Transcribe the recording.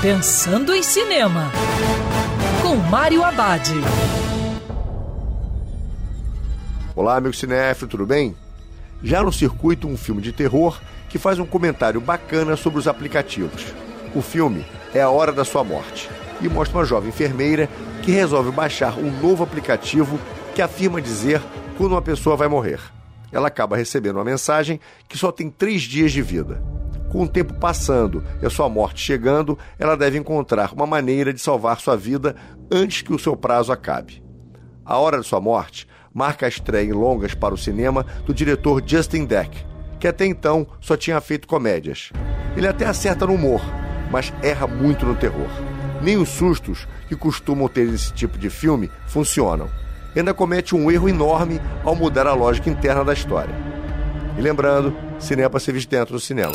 Pensando em Cinema, com Mário Abad. Olá, amigo cinéfilo, tudo bem? Já no circuito, um filme de terror que faz um comentário bacana sobre os aplicativos. O filme é A Hora da Sua Morte e mostra uma jovem enfermeira que resolve baixar um novo aplicativo que afirma dizer quando uma pessoa vai morrer. Ela acaba recebendo uma mensagem que só tem três dias de vida. Com o tempo passando e a sua morte chegando, ela deve encontrar uma maneira de salvar sua vida antes que o seu prazo acabe. A Hora de Sua Morte marca a estreia em longas para o cinema do diretor Justin Deck, que até então só tinha feito comédias. Ele até acerta no humor, mas erra muito no terror. Nem os sustos que costumam ter nesse tipo de filme funcionam. Ainda comete um erro enorme ao mudar a lógica interna da história. E lembrando, cinema para ser visto dentro do cinema.